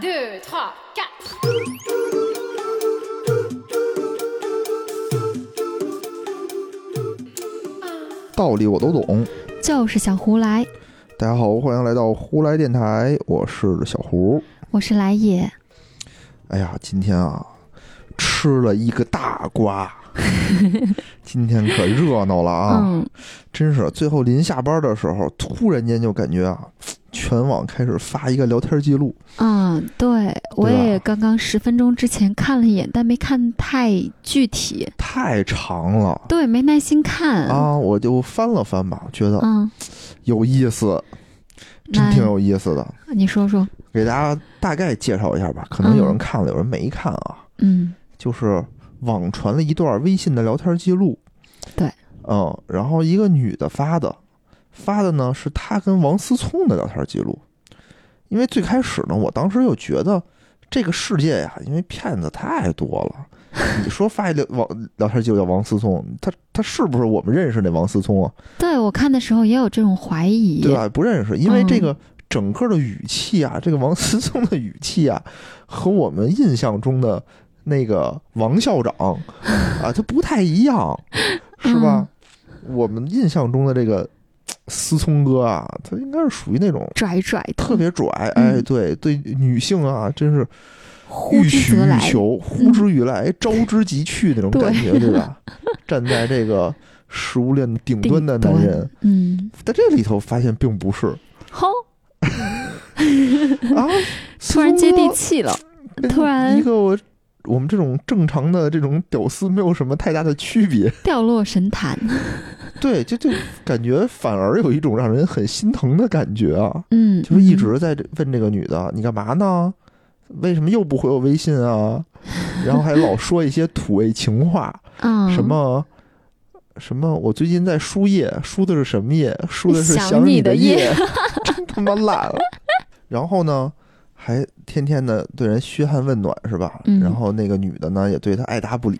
Deux, trois, quatre. 道理我都懂。就是小胡来，大家好，欢迎来到胡来电台，我是小胡。我是来也。哎呀，今天啊，吃了一个大瓜，今天可热闹了啊！嗯，真是，最后临下班的时候，突然间就感觉啊，全网开始发一个聊天记录。嗯，对，我也刚刚十分钟之前看了一眼，但没看太具体。太长了对，没耐心看。啊，我就翻了翻吧，觉得嗯，有意思，真挺有意思的。你说说。给大家大概介绍一下吧，可能有人看了，有人没看啊。嗯就是网传了一段微信的聊天记录。对，嗯，然后一个女的发的，发的呢是她跟王思聪的聊天记录。因为最开始呢，我当时又觉得这个世界呀，因为骗子太多了。你说发一聊王聊天记录叫王思聪，他他是不是我们认识那王思聪啊？对我看的时候也有这种怀疑。对吧？不认识，因为嗯这个整个的语气啊，这个王思聪的语气啊，和我们印象中的那个王校长 啊，他不太一样，是吧？我们印象中的这个思聪哥啊，他应该是属于那种拽拽的，特别拽，嗯。哎，对对，女性啊，真是呼欲取之。欲求，呼之欲来，招之即去那种感觉，对。吧？站在这个食物链顶端的男人，嗯，在这里头发现并不是。吼，啊，突然接地气了。突然。一个我我们这种正常的这种屌丝没有什么太大的区别，掉落神坛。对，就就感觉反而有一种让人很心疼的感觉啊，嗯，就是一嗯直在这问这个女的你干嘛呢？为什么又不回我微信啊？然后还老说一些土味情话，嗯什么什么，我最近在输液，输的是什么液？输的是想你的液，真他妈烂了。然后呢，还天天的对人嘘寒问暖，是吧？嗯然后那个女的呢，也对他爱答不理，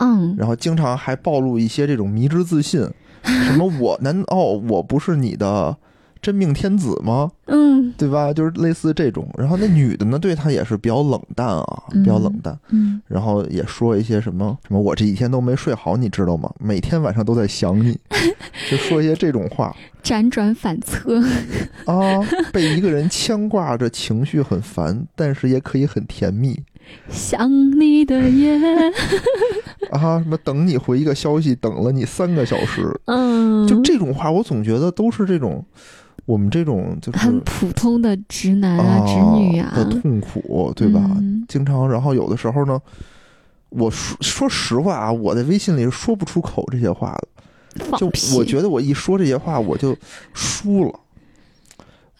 嗯然后经常还暴露一些这种迷之自信，什么我难道，我不是你的真命天子吗？嗯对吧？就是类似这种。然后那女的呢，对他也是比较冷淡啊，嗯比较冷淡。嗯，然后也说一些什么什么，我这几天都没睡好，你知道吗？每天晚上都在想你，就说一些这种话辗转反侧。啊。被一个人 牵挂着，情绪很烦，但是也可以很甜蜜想你的夜。啊。什么等你回一个消息，等了你三个小时，嗯，就这种话，我总觉得都是这种我们这种就是很普通的直男啊、直女啊，的痛苦，对吧？嗯经常，然后有的时候呢，我说说实话啊，我在微信里是说不出口这些话的。就！我觉得我一说这些话，我就输了。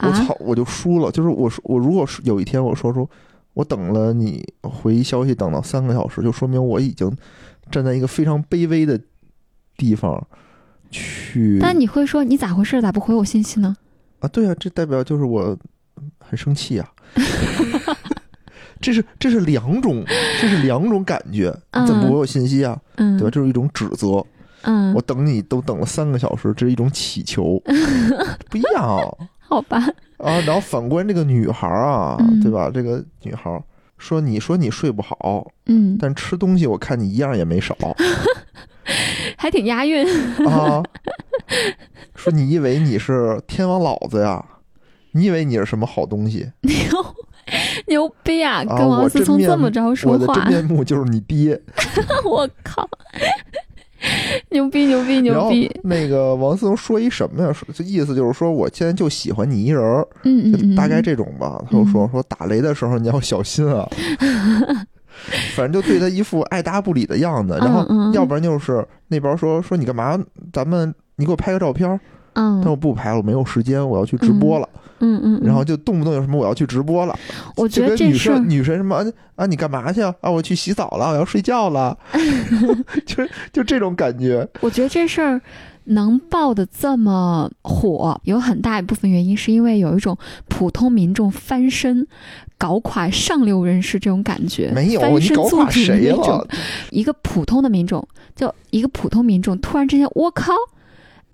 我啊操，我就输了。就是我说，我如果是有一天我说出我等了你回消息等到三个小时，就说明我已经站在一个非常卑微的地方去但你会说你咋回事？咋不回我信息呢？啊，对啊，这代表就是我很生气啊。这是这是两种，这是两种感觉。你怎么不回我信息啊？嗯，对吧？这是一种指责。嗯我，等你都等了三个小时，这是一种乞求，不一样好吧，啊。然后反观这个女孩啊，嗯对吧？这个女孩说：“你说你睡不好，嗯，但吃东西我看你一样也没少 还挺押韵。啊。”说你以为你是天王老子呀？你以为你是什么好东西？牛牛逼啊！啊跟王思聪这么着说话我的真，面目就是你爹。我靠！牛逼牛逼牛逼！那个王思聪说一什么呀？说这意思就是说我现在就喜欢你一人嗯大概这种吧。他就说说打雷的时候你要小心啊。反正就对他一副爱答不理的样子，然后要不然就是那边说说你干嘛？咱们你给我拍个照片儿，嗯他说不拍了，我没有时间，我要去直播了。嗯嗯嗯，然后就动不动有什么我要去直播了，我觉得这事女神什么啊你干嘛去啊？啊我去洗澡了，我要睡觉了，就就这种感觉。我觉得这事儿能爆的这么火，有很大一部分原因是因为有一种普通民众翻身搞垮上流人士这种感觉。没有，翻你搞垮谁了？一个普通的民众，就一个普通民众突然之间，我靠！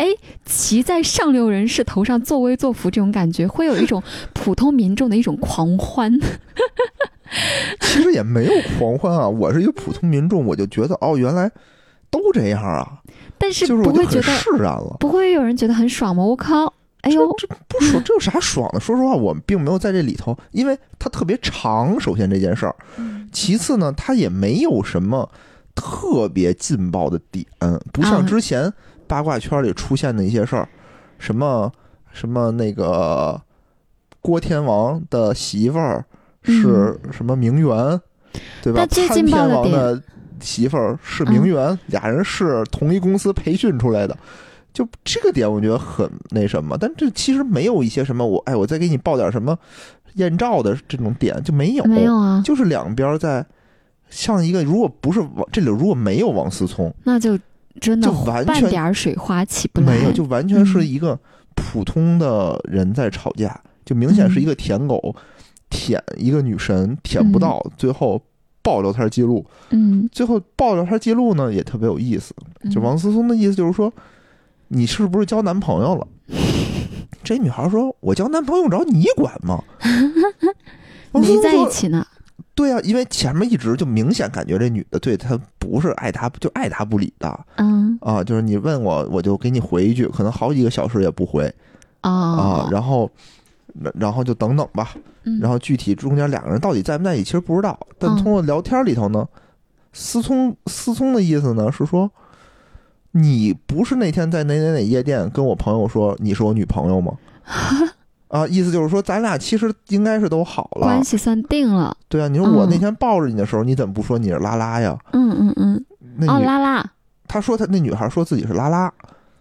哎，骑在上流人士头上作威作福这种感觉，会有一种 普通民众的一种狂欢。其实也没有狂欢啊，我是一个普通民众，我就觉得哦，原来都这样啊，但是就是我会觉得释然了。不会有人觉得很爽吗？我靠！哎呦，这不爽，这有啥爽的？说实话，我们并没有在这里头，因为它特别长。首先这件事儿，嗯其次呢，它也没有什么特别劲爆的点，不像啊之前八卦圈里出现的一些事儿，什么什么那个郭天王的媳妇儿是什么名媛，对吧？潘天王的媳妇儿是名媛，俩人是同一公司培训出来的。就这个点，我觉得很那什么，但这其实没有一些什么我哎，我再给你报点什么艳照的这种点就没有，没有啊，就是两边在像一个，如果不是王这里如果没有王思聪，那就真的就完半全点水花起不来。没有，就完全是嗯一个普通的人在吵架，就明显是一个舔狗舔一个女神舔不到，最后爆聊天记录，嗯，最后爆聊天记录呢也特别有意思，就嗯王思聪的意思就是说，你是不是交男朋友了？这女孩说：“我交男朋友用着你管吗？” 没在一起呢。对啊，因为前面一直就明显感觉这女的对他不是爱他就爱答不理的。嗯。啊，就是你问我我就给你回一句，可能好几个小时也不回啊哦，，然后然后就等等吧，嗯。然后具体中间两个人到底在不在一起，其实不知道。但嗯。通过聊天里头呢，思聪思聪的意思呢是说，你不是那天在哪哪哪夜店跟我朋友说你是我女朋友吗？啊，意思就是说咱俩其实应该是都好了关，系算定了。对啊。你说我那嗯天抱着你的时候，你怎么不说你是拉拉呀？嗯嗯嗯，哦，拉拉他说他那女孩说自己是拉拉，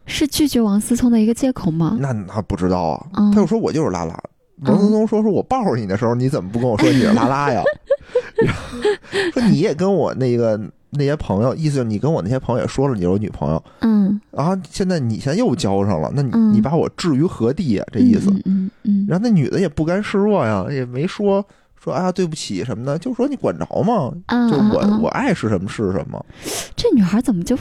是拒绝王思聪的一个借口吗？那那不知道啊。嗯她就说我就是拉拉。王思聪说：“说我抱着你的时候，你怎么不跟我说你是拉拉呀？说你也跟我那个那些朋友，意思就是你跟我那些朋友也说了你有女朋友，嗯，然后现在你现在又交上了，那你、嗯你把我置于何地呀、这意思。嗯嗯嗯然后那女的也不甘示弱呀，也没说说啊对不起什么的，就说你管着吗？嗯，就我、我爱是什么是什么。这女孩怎么就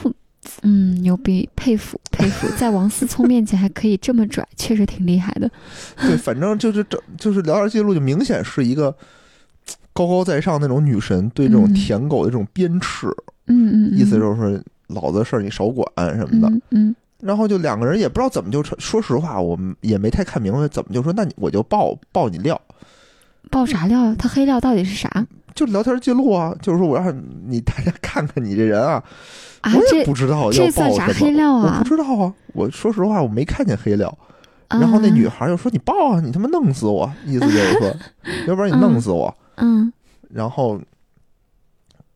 嗯牛逼，佩服佩服，在王思聪面前还可以这么拽，确实挺厉害的。对，反正就是这就是聊天记录，就明显是一个高高在上那种女神对这种嗯舔狗的这种鞭笞。嗯嗯，意思就是说老子的事儿你少管什么的。嗯嗯然后就两个人也不知道怎么就成，说实话，我们也没太看明白怎么就说，那你我就爆爆你料，爆啥料啊？他黑料到底是啥就聊天记录啊，就是说我让你大家看看你这人啊，啊？我也不知道要这爆算啥料啊我不知道啊，我说实话我没看见黑料。然后那女孩就说你爆啊，你他妈弄死我，意思就是说，要不然你弄死我。嗯然后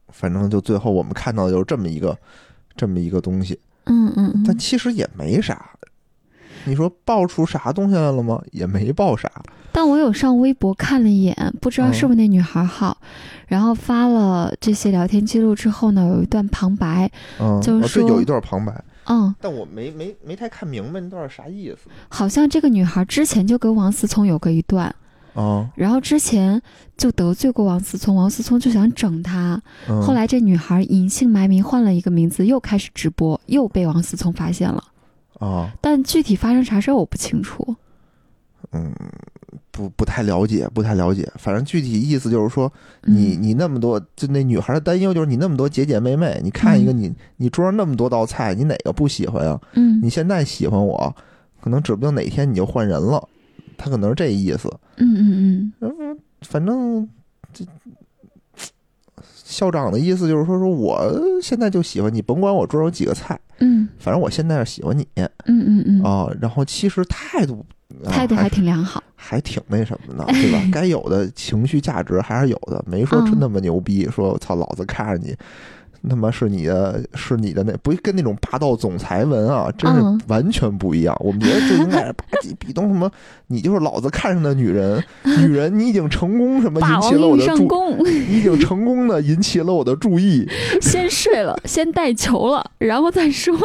反正就最后我们看到的就是这么一个这么一个东西。嗯嗯嗯，但其实也没啥。你说爆出啥东西来了吗？也没爆啥。但我有上微博看了一眼，不知道是不是那女孩号，然后发了这些聊天记录之后呢，有一段旁白，嗯，就是说哦，有一段旁白，嗯，但我没没没太看明白那段啥意思好像这个女孩之前就跟王思聪有过一段，啊。然后之前就得罪过王思聪，王思聪就想整他，嗯、后来这女孩隐姓埋名换了一个名字，又开始直播，又被王思聪发现了，啊，但具体发生啥事儿我不清楚。嗯，不不太了解，不太了解。反正具体意思就是说，你嗯你那么多，就那女孩的担忧就是你那么多姐姐妹妹，你看一个嗯你你桌上那么多道菜，你哪个不喜欢呀？嗯你现在喜欢我，可能指不定哪天你就换人了。他可能是这意思。嗯嗯嗯，反正这校长的意思就是说，说我现在就喜欢你，甭管我桌上有几个菜，嗯反正我现在是喜欢你嗯嗯嗯嗯，啊。然后其实态度、啊、态度还挺良好。还挺那什么的，对吧？该有的情绪价值还是有的，没说真嗯那么牛逼。说操，老子看着你。他妈是你的，是你的那不跟那种霸道总裁文啊，真嗯是完全不一样。我们觉得就应该是 吧唧比东什么，你就是老子看上的女人，女人你已经成功什么霸引起了我的注，你已经成功的引起了我的注意。先睡了，先带球了，然后再说，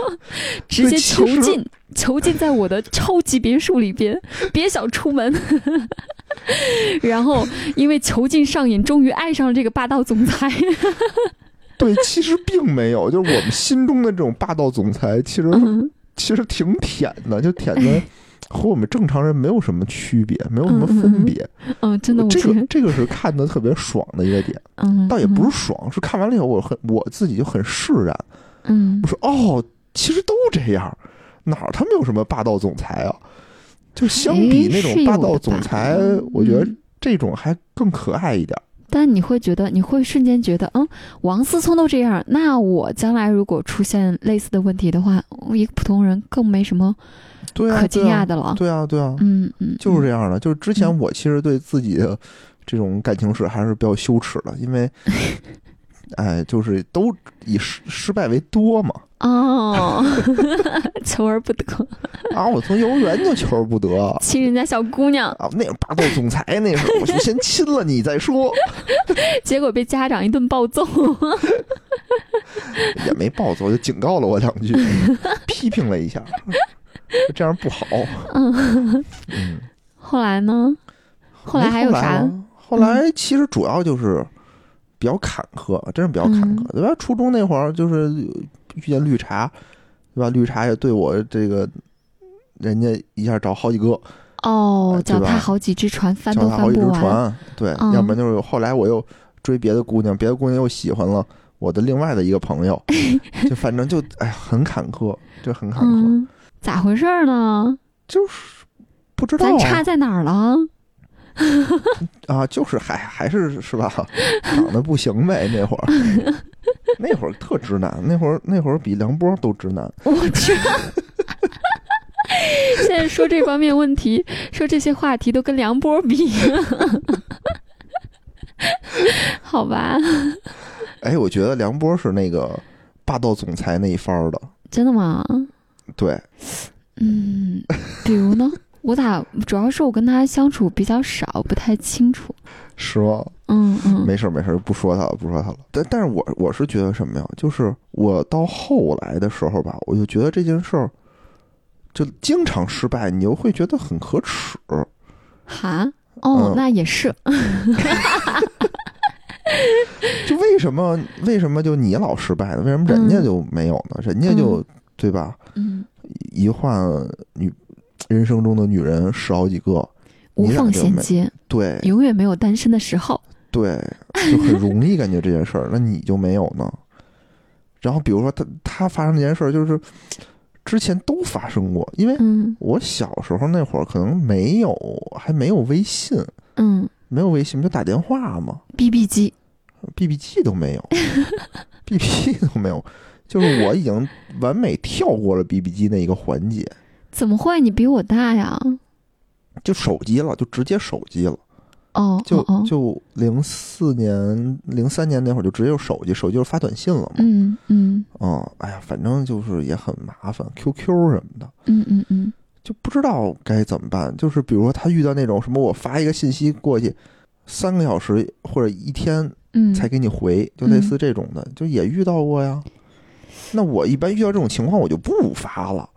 直接囚禁，囚禁在我的超级别墅里边，别想出门。然后因为囚禁上瘾，终于爱上了这个霸道总裁。对，其实并没有，就是我们心中的这种霸道总裁，其实嗯其实挺舔的，就舔的 和我们正常人没有什么区别，没有什么分别。嗯，真的，这个这个是看的特别爽的一个点，嗯，倒也不嗯是爽，是看完了以后我很我自己就很释然。嗯我说哦，其实都这样，哪儿他们有什么霸道总裁啊？就相比那种霸道总裁，我觉得嗯这种还更可爱一点。但你会觉得，你会瞬间觉得，嗯，王思聪都这样，那我将来如果出现类似的问题的话，我一个普通人更没什么可惊讶的了。对啊，对啊，嗯嗯，就是嗯这样的。就是之前嗯我其实对自己的这种感情史还是比较羞耻的，因为，哎，就是都以失失败为多嘛。哦，求而不得，啊，我从幼儿园就求而不得。亲人家小姑娘，啊，那个霸道总裁那时候，我就先亲了你再说，结果被家长一顿暴揍。也没暴揍，就警告了我两句，批评了一下，这样不好。嗯，嗯，后来呢？后来还有啥？了后来其实主要就是比较坎坷，真是比较坎坷，嗯对吧？初中那会儿就是遇见绿茶，对吧？绿茶也对我这个，人家一下找好几个，哦，脚踏好几只船，翻都脚踏好几只翻不完。船，对，嗯要不然就是后来我又追别的姑娘，别的姑娘又喜欢了我的另外的一个朋友，就反正就哎呀很坎坷，就很坎坷，嗯，咋回事儿呢？就是不知道差在哪儿了？啊，就是还还是是吧，长得不行呗，那会儿，那会儿特直男，那会儿那会儿比梁波都直男，我去！现在说这方面问题，说这些话题都跟梁波比，好吧？哎，我觉得梁波是那个霸道总裁那一方的，真的吗？对，嗯，比如呢？我咋主要是我跟他相处比较少，不太清楚。是吗？嗯嗯，没事儿没事儿，不说他了，不说他了。但但是我我是觉得什么呀？就是我到后来的时候吧，我就觉得这件事儿就经常失败，你又会觉得很可耻。哈，哦，嗯那也是。就为什么为什么就你老失败呢？为什么人家嗯就没有呢？人家就、嗯对吧？嗯，一换女人生中的女人十好几个，无缝衔接，对永远没有单身的时候。对，就很容易感觉这件事儿，那你就没有呢？然后比如说他他发生这件事儿，就是之前都发生过，因为嗯我小时候那会儿可能没有还没有微信，嗯没有微信就打电话嘛，BB 机。，BB 机都没有，BB 机都没有，就是我已经完美跳过了 BB 机那一个环节，怎么会？你比我大呀？就手机了，就直接手机了。哦，就就零四年、零三年那会儿就直接用手机，手机就是发短信了嘛。嗯嗯嗯，哎呀，反正就是也很麻烦，QQ 什么的嗯嗯嗯就不知道该怎么办。就是比如说他遇到那种什么，我发一个信息过去，三个小时或者一天嗯，才给你回，就类似这种的，就也遇到过呀。那我一般遇到这种情况，我就不发了，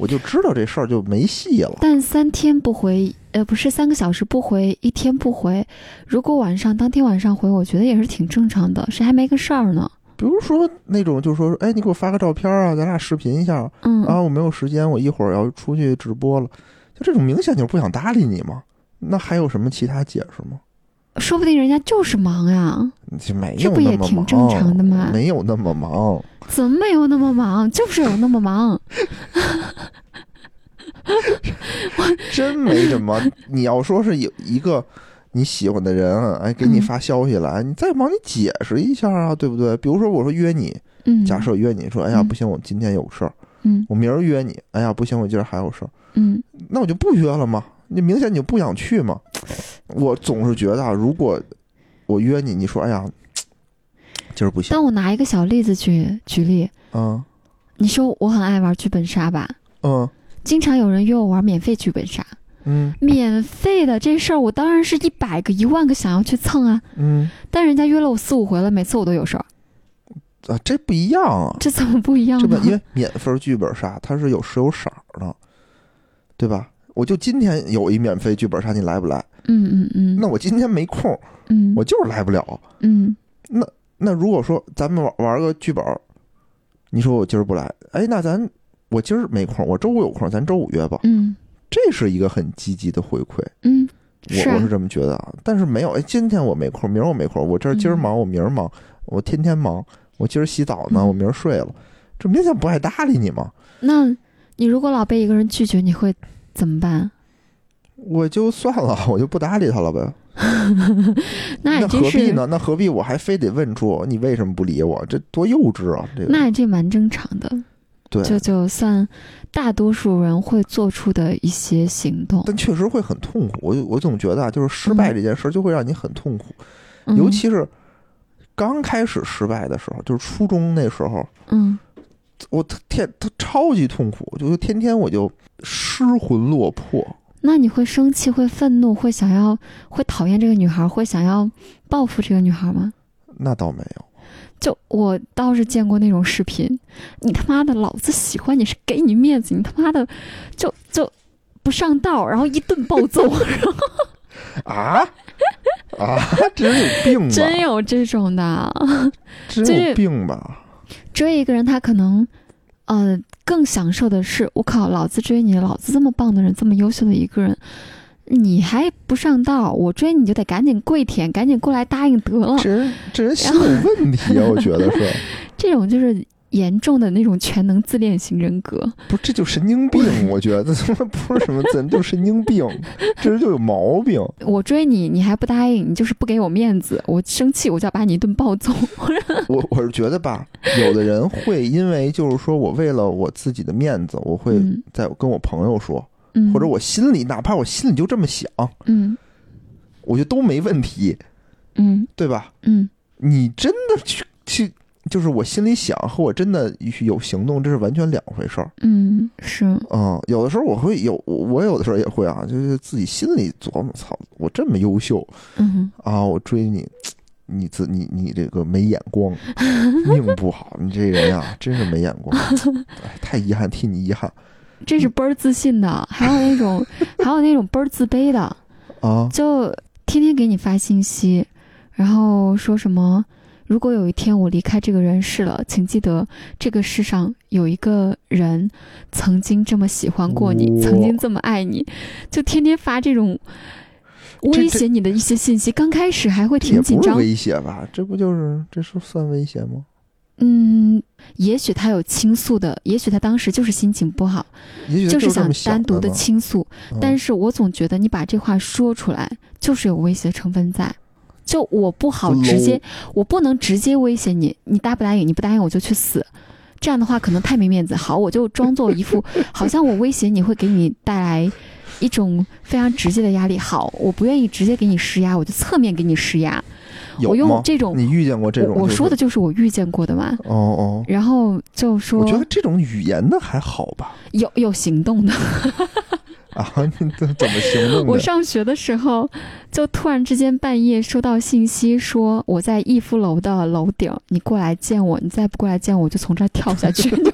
我就知道这事儿就没戏了。但三天不回，呃，不是三个小时不回，一天不回。如果晚上当天晚上回，我觉得也是挺正常的，谁还没个事儿呢？比如说那种，就是说，哎，你给我发个照片啊，咱俩视频一下。嗯啊，我没有时间，我一会儿要出去直播了，就这种明显就是不想搭理你嘛。那还有什么其他解释吗？说不定人家就是忙呀，这不也挺正常的吗没有那么忙，怎么没有那么忙？就是有那么忙。真没什么。你要说是有一个你喜欢的人，哎，给你嗯发消息来，你再忙，你解释一下啊，对不对？比如说我说约你，嗯，假设约你说，哎呀，嗯不行，我今天有事儿，嗯我明儿约你，哎呀，不行，我今儿还有事儿，嗯那我就不约了嘛。你明显你就不想去嘛。我总是觉得啊，如果我约你，你说，哎呀，今儿不行，但我拿一个小例子举举例，嗯你说我很爱玩剧本杀吧？嗯经常有人约我玩免费剧本杀，嗯免费的这事儿，我当然是一百个、一万个想要去蹭啊。嗯但人家约了我四五回了，每次我都有事儿，啊，这不一样啊。这怎么不一样呢？因为免费剧本杀它是有时有色儿的，对吧？我就今天有一免费剧本杀，你来不来？嗯嗯嗯，那我今天没空，嗯我就是来不了。嗯那那如果说咱们玩玩个剧本儿，你说我今儿不来，哎，那咱我今儿没空，我周五有空，咱周五约吧。嗯这是一个很积极的回馈，嗯，我我是这么觉得啊。但是没有，哎，今天我没空，明儿我没空，我这儿今儿嗯忙，我明儿忙，我天天忙，我今儿洗澡呢，嗯我明儿睡了，这明显不爱搭理你嘛。那你如果老被一个人拒绝，你会怎么办？我就算了，我就不搭理他了呗。那何必呢？那何必我还非得问出你为什么不理我？这多幼稚啊！这个那这蛮正常的，对，就就算大多数人会做出的一些行动，但确实会很痛苦。我我总觉得啊，就是失败这件事就会让你很痛苦，嗯尤其是刚开始失败的时候，就是初中那时候，嗯我特天他超级痛苦，就是天天我就失魂落魄。那你会生气、会愤怒、会想要、会讨厌这个女孩，会想要报复这个女孩吗？那倒没有，就我倒是见过那种视频，你他妈的老子喜欢你是给你面子，你他妈的就就不上道，然后一顿暴揍，然 后啊啊，真有病吧？真有这种的。真有病吧？追一个人，他可能呃更享受的是，我靠，老子追你，老子这么棒的人，这么优秀的一个人。你还不上道，我追你就得赶紧跪舔，赶紧过来答应得了。这人这人心有问题啊！我觉得是，这种就是严重的那种全能自恋型人格。不这就神经病？我觉得他妈不是什么自，就是神经病，这人就有毛病。我追你，你还不答应，你就是不给我面子，我生气我就要把你一顿暴揍。我我是觉得吧，有的人会因为就是说我为了我自己的面子，我会嗯在跟我朋友说，嗯，或者我心里哪怕我心里就这么想，嗯我觉得都没问题，嗯对吧？嗯你真的去去，就是我心里想和我真的有行动，这是完全两回事儿。嗯，是，嗯，有的时候我会有，我有的时候也会啊，就是自己心里琢磨，操，我这么优秀嗯啊，我追你，你自你你这个没眼光，命不好，你这人呀，真是没眼光，哎，太遗憾，替你遗憾 这是倍儿自信的，还有那种还有那种倍儿自卑的，啊！就天天给你发信息，然后说什么。如果有一天我离开这个人世了，请记得这个世上有一个人曾经这么喜欢过你，曾经这么爱你，就天天发这种威胁你的一些信息。刚开始还会挺紧张，威胁吧？这不就是这是算威胁吗？嗯，也许他有倾诉的，也许他当时就是心情不好，就是想单独的倾诉。嗯但是我总觉得你把这话说出来，就是有威胁成分在。就我不好直接，我不能直接威胁你，你答不答应？你不答应我就去死。这样的话可能太没面子。好，我就装作一副 好像我威胁你会给你带来一种非常直接的压力。好，我不愿意直接给你施压，我就侧面给你施压。有我用吗？这种，你遇见过这种、我我说的就是我遇见过的嘛。哦哦，然后就说我觉得这种语言的还好吧？有有行动的。啊，你这怎么形容我？上学的时候，就突然之间半夜收到信息说我在逸夫楼的楼顶，你过来见我，你再不过来见我，我就从这儿跳下去。就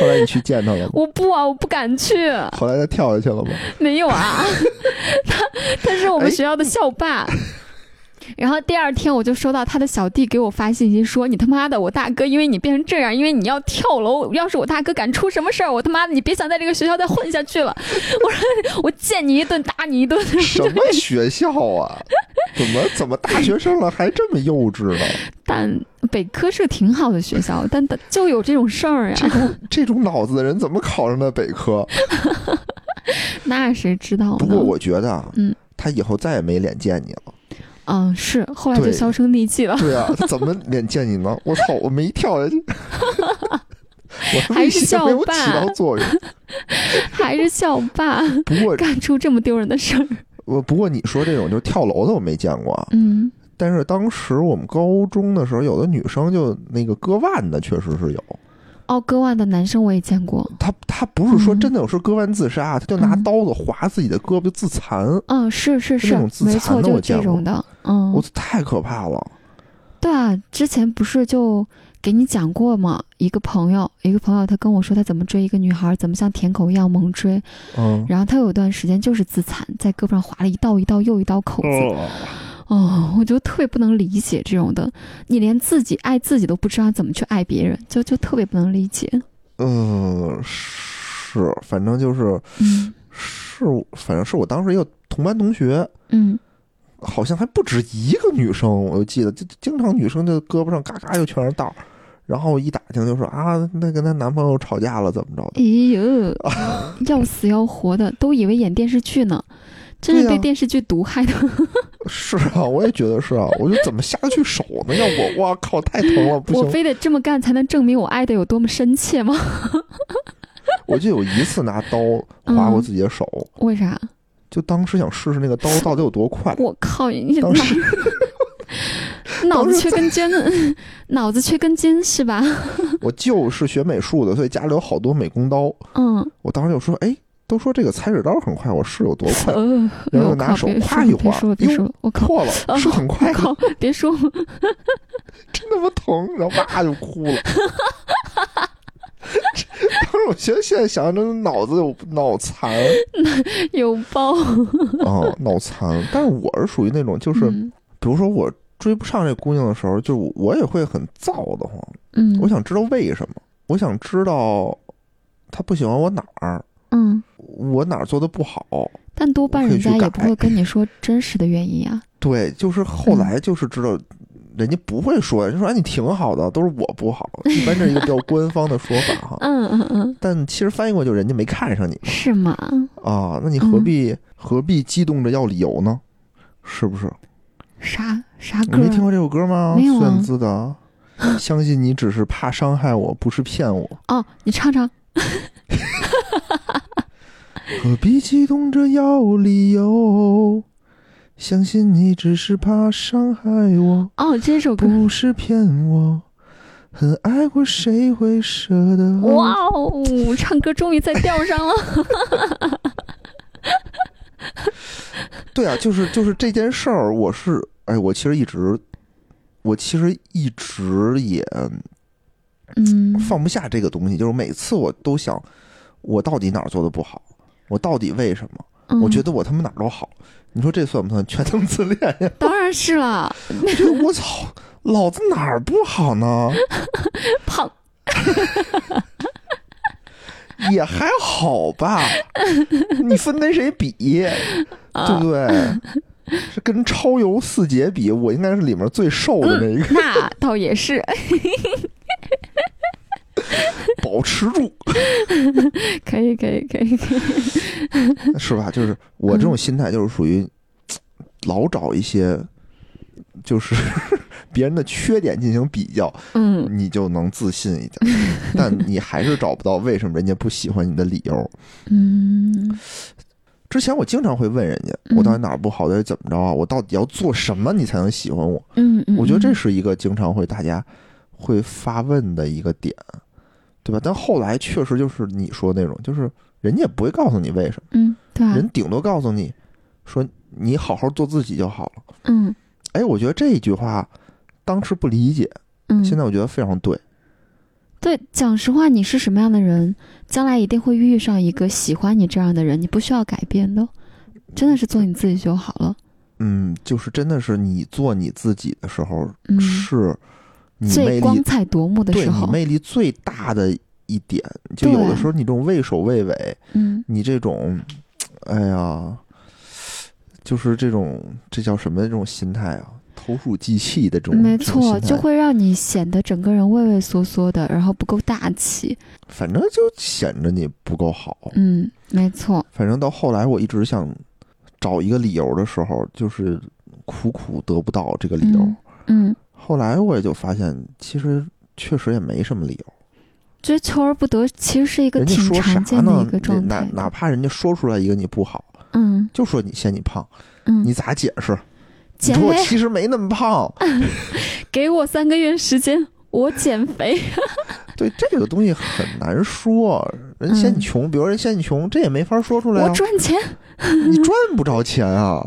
后来你去见他了吗？我不啊，我不敢去，后来他跳下去了吗？没有啊，他他是我们学校的校霸。然后第二天我就收到他的小弟给我发信息说：“你他妈的，我大哥因为你变成这样，因为你要跳楼，要是我大哥敢出什么事儿，我他妈的你别想在这个学校再混下去了。”我说：“我见你一顿打你一顿。” 什么学校啊？怎么怎么大学生了还这么幼稚呢？但北科是个挺好的学校，但但就有这种事儿呀，这种这种脑子的人怎么考上的北科？那谁知道呢？不过我觉得啊，嗯他以后再也没脸见你了。嗯是后来就销声匿迹了，对啊，他怎么脸见你呢？我操，我没跳下去，还是校没有起到作用。还是校霸不过干出这么丢人的事儿。我不过你说这种就跳楼的我没见过啊，嗯但是当时我们高中的时候，有的女生就那个割腕的确实是有。哦，割腕的男生我也见过。他他不是说嗯真的有时候割腕自杀，他就拿嗯刀子划自己的胳膊自残，嗯，是是是是那种，自没错，残的就我见过这种的。嗯我，太可怕了。对啊，之前不是就给你讲过吗？一个朋友，一个朋友，他跟我说他怎么追一个女孩，怎么像舔狗一样猛追，嗯，然后他有段时间就是自残，在胳膊上划了一道一道又一道口子。哦哦，我就特别不能理解这种的，你连自己爱自己都不知道怎么去爱别人，就就特别不能理解。嗯，是，反正就是嗯是，反正是我当时一个同班同学，嗯，好像还不止一个女生，我就记得，就就经常女生就胳膊上嘎嘎就全是道儿，然后一打听就说啊，那跟她男朋友吵架了，怎么着的？哎呦，要死要活的，都以为演电视剧呢，真是被电视剧毒害的。是啊，我也觉得是啊，我就怎么下得去手呢？要我，哇靠，太疼了，不行。我非得这么干才能证明我爱的有多么深切吗？我就有一次拿刀划过自己的手，为啥？就当时想试试那个刀到底有多快。我靠，你脑当时脑子缺根筋，脑子缺根筋是吧？我舅是学美术的，所以家里有好多美工刀。嗯，我当时就说，哎，都说这个裁纸刀很快，我是有多快？呃，然后，拿手别夸一划靠，破了，哦是很快的，靠，别说了，真他妈疼，然后哇就哭了。当时我觉得现在想想，真的脑子有脑残 有包，啊，脑残。但是我是属于那种，就是、嗯比如说我追不上这姑娘的时候，就我也会很燥的慌。嗯，我想知道为什么，我想知道她不喜欢我哪儿，嗯，我哪儿做的不好。但多半人家也不会跟你说真实的原因啊。对，就是后来就是知道，人家不会说，人家说哎你挺好的，都是我不好。一般这是一个比较官方的说法哈。嗯嗯嗯，但其实翻译过来就人家没看上你是吗？啊，那你何嗯必、何必激动着要理由呢？是不是？啥啥你歌？没听过这首歌吗？没有啊孙燕姿的《相信你只是怕伤害我，不是骗我》。哦，你唱唱。何必激动着要理由？相信你只是怕伤害我，哦，这首歌。不是骗我。很爱过，谁会舍得？哇哦，唱歌终于在调上了。对啊，就是就是这件事儿，我是哎，我其实一直，我其实一直也嗯，放不下这个东西，就是每次我都想，我到底哪儿做的不好？我到底为什么？嗯我觉得我他妈哪儿都好。你说这算不算全能自恋呀？当然是了，我觉得我操，老子哪儿不好呢？胖。也还好吧，你分跟谁比，对不对？是跟超游四杰比，我应该是里面最瘦的那一个，那倒也是，保持住，可以，可以，可以，可以。是吧？就是我这种心态，就是属于老找一些，就是 别人的缺点进行比较，嗯你就能自信一点。但你还是找不到为什么人家不喜欢你的理由。嗯之前我经常会问人家，嗯我到底哪儿不好，到底怎么着啊？我到底要做什么你才能喜欢我？嗯嗯，我觉得这嗯是一个经常会大家会发问的一个点，对吧？但后来确实就是你说那种，就是人家也不会告诉你为什么，嗯对啊，人顶多告诉你说你好好做自己就好了。嗯哎，我觉得这一句话当时不理解，嗯，现在我觉得非常对。对，讲实话，你是什么样的人，将来一定会遇上一个喜欢你这样的人，你不需要改变的，真的是做你自己就好了。嗯，就是真的是你做你自己的时候，嗯，是你魅最光力彩夺目的对你时候，魅力最大的一点。就有的时候你这种畏首畏尾，嗯你这种，哎呀，就是这种这叫什么这种心态啊？投鼠忌器的这种，没错，就会让你显得整个人畏畏缩缩的，然后不够大气。反正就显着你不够好。嗯，没错，反正到后来，我一直想找一个理由的时候，就是苦苦得不到这个理由。嗯嗯，后来我也就发现，其实确实也没什么理由。追求而不得其实是一个挺常见的呢一个？状态。哪哪怕人家说出来一个你不好，嗯就说你嫌你胖，嗯，你咋解释？你减肥，其实没那么胖。给我三个月时间，我减肥。对这个东西很难说，人嫌你穷，比如人嫌你穷，这也没法说出来嗯我啊。赚钱。你赚不着钱啊！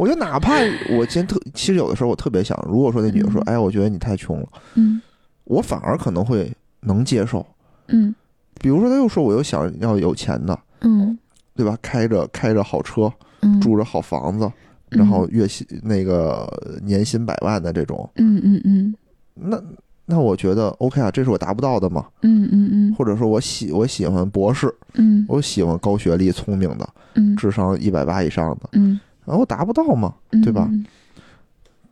我就哪怕我今天特，其实有的时候我特别想，如果说那女的说，嗯哎，我觉得你太穷了，嗯我反而可能会能接受。嗯比如说，他又说我又想要有钱的，嗯对吧？开着开着好车，嗯，住着好房子，然后月薪那个年薪百万的这种，嗯嗯嗯那那我觉得 OK 啊，这是我达不到的嘛。嗯嗯嗯或者说我喜我喜欢博士，嗯我喜欢高学历、聪明的，嗯智商一百八以上的，嗯，然后我达不到嘛，嗯对吧？嗯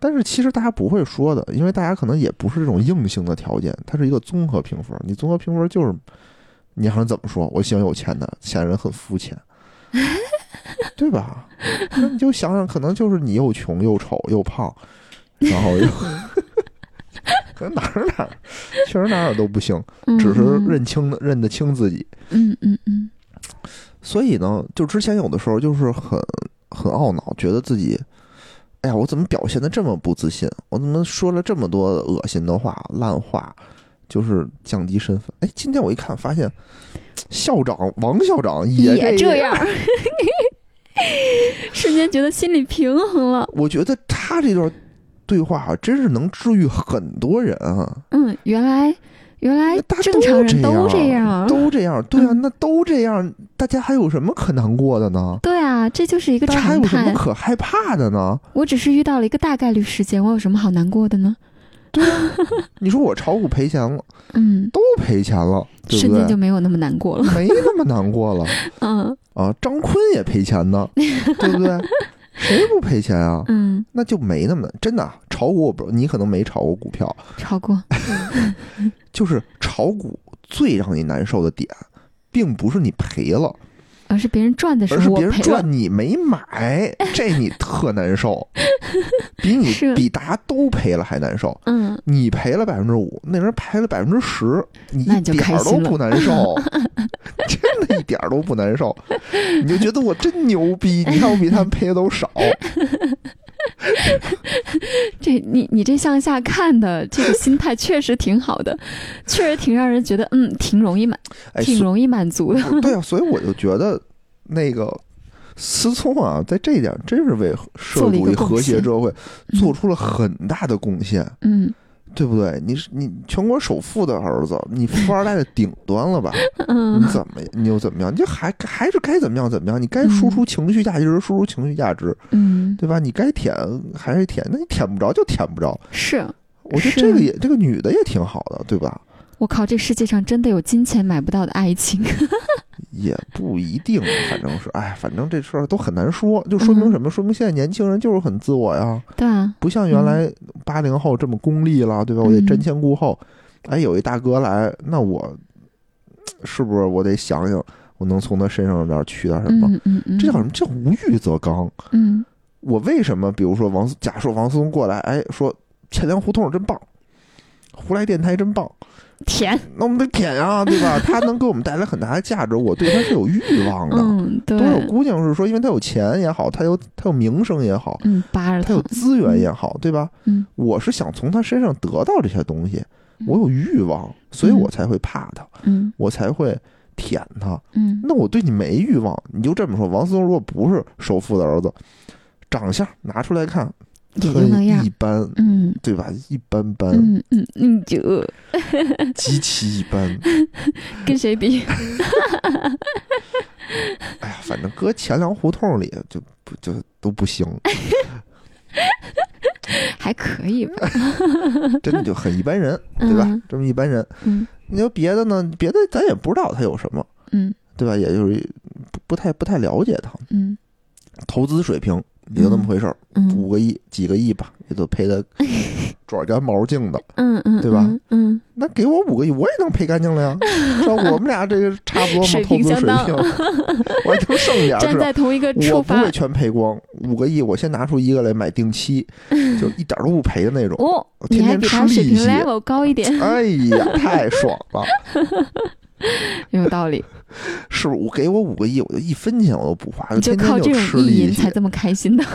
但是其实大家不会说的，因为大家可能也不是这种硬性的条件，它是一个综合评分。你综合评分就是，你想怎么说？我喜欢有钱的，显然很肤浅，对吧？那你就想想，可能就是你又穷又丑又胖，然后又 可能哪儿哪儿确实哪儿哪儿都不行，嗯只是认清认得清自己。嗯嗯嗯所以呢，就之前有的时候就是很很懊恼，觉得自己，哎呀，我怎么表现的这么不自信？我怎么说了这么多恶心的话、烂话，就是降低身份？哎，今天我一看，发现校长王校长也也这这样，瞬间觉得心里平衡了。我觉得他这段对话啊，真是能治愈很多人啊！嗯，原来原来正常人都都这样，样，都这样，对啊，嗯那都这样，大家还有什么可难过的呢？对啊，这就是一个常态还有什么。可害怕的呢？我只是遇到了一个大概率事件，我有什么好难过的呢？对啊你说我炒股赔钱了，嗯，都赔钱了，对瞬？间就没有那么难过了。没那么难过了 嗯啊！张坤也赔钱呢，对不对？谁不赔钱啊？嗯，那就没那么真的啊炒股，我不，你可能没炒过股票，炒过。就是炒股最让你难受的点，并不是你赔了，而是别人赚的时而是候我赔了。别人赚你没买，这你特难受，比你比大家都赔了还难受。嗯，你赔了百分之五，那人赔了百分之十，你一点儿都不难受，真的一点儿都不难受，你就觉得我真牛逼，你看我比他们赔的都少，这你你这向下看的这个心态确实挺好的，确实挺让人觉得嗯挺容易满，挺容易满足的。对啊，所以我就觉得那个思聪啊，在这一点真是为社会主义和谐社会嗯做出了很大的贡献，嗯对不对？你是你全国首富的儿子，你富二代的顶端了吧？你嗯怎么你又怎么样？你就还还是该怎么样怎么样？你该输出情绪价值，输出情绪价值，嗯，对吧？你该舔还是舔，那你舔不着就舔不着。是我觉得这个也这个女的也挺好的，对吧？我靠，这世界上真的有金钱买不到的爱情。也不一定，反正是，哎，反正这事儿都很难说，就说明什么？说明现在年轻人就是很自我呀，对啊，不像原来八零后这么功利了，对吧？我得嗯瞻前顾后。哎，有一大哥来，那我是不是我得想想，我能从他身上边取点什么？这叫什么？这叫无欲则刚。嗯我为什么？比如说王思，假设王思聪过来，哎，说钱粮胡同真棒，胡来电台真棒，甜，那我们得舔呀，对吧？他能给我们带来很大的价值，我对他是有欲望的。嗯对多，少姑娘是说，因为他有钱也好，他有他有名声也好，嗯扒着他有资源也好，对吧？嗯我是想从他身上得到这些东西，嗯我有欲望，所以我才会怕他，嗯我才会舔他。嗯那我对你没欲望，你就这么说，王思聪如果不是首富的儿子，长相拿出来看，也就那样很一。般，嗯对吧？一般般，嗯嗯嗯，就 极其一般。跟谁比？哎呀，反正搁钱粮胡同里就不就都不行，还可以吧？真的就很一般人，对吧？嗯这么一般人，嗯你说别的呢？别的咱也不知道他有什么，嗯对吧？也就是不不太不太了解他，嗯投资水平也就那么回事儿，嗯五个亿几个亿吧，也都赔的 爪干毛净的。嗯嗯，对吧嗯？嗯，那给我五个亿，我也能赔干净了呀。照我们俩这个差不多嘛，投资水平我还能剩点儿站？在同一个我出发不会。全赔光，五个亿我先拿出一个来买定期，就一点都不赔的那种。哦，天天你还比他水平吃利息 level 高一点，哎呀，太爽了！有道理。是不是？我给我五个亿，我就一分钱我都不花，你就天天靠这吃种意淫才。这么开心的。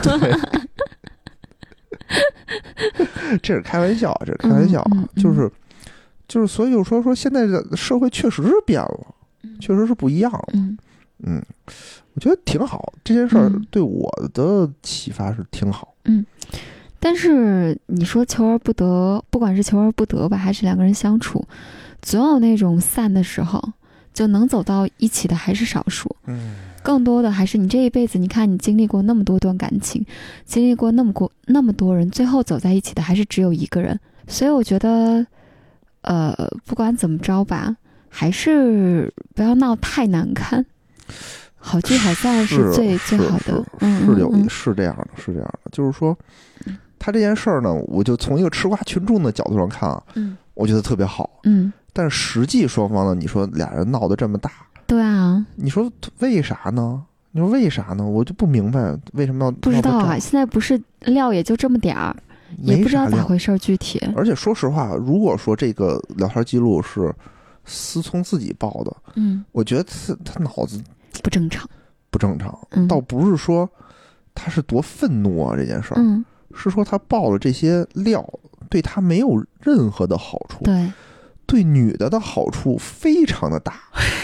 这是开玩笑，这是开玩笑就是就是，所以就说说现在的社会确实是变了，确实是不一样了。嗯嗯，我觉得挺好，这件事儿嗯对我的启发是挺好。嗯但是你说求而不得，不管是求而不得吧，还是两个人相处，总有那种散的时候，就能走到一起的还是少数。嗯更多的还是你这一辈子，你看你经历过那么多段感情，经历过那么过那么多人，最后走在一起的还是只有一个人。所以我觉得，呃，不管怎么着吧，还是不要闹太难看。好聚好散是最是最好的是，嗯，是有嗯是这样的，是这样的，就是说，他这件事儿呢，我就从一个吃瓜群众的角度上看啊，嗯我觉得特别好。嗯，但是实际双方呢，你说俩人闹得这么大，对啊，你说为啥呢？你说为啥呢？我就不明白为什么要不知道啊，现在不是料也就这么点儿，也不知道咋回事儿具体。而且说实话，如果说这个聊天记录是思聪自己报的，嗯，我觉得他他脑子不正常。不正常，嗯，倒不是说他是多愤怒啊这件事儿，嗯，是说他报了这些料对他没有任何的好处，对，对女的的好处非常的大，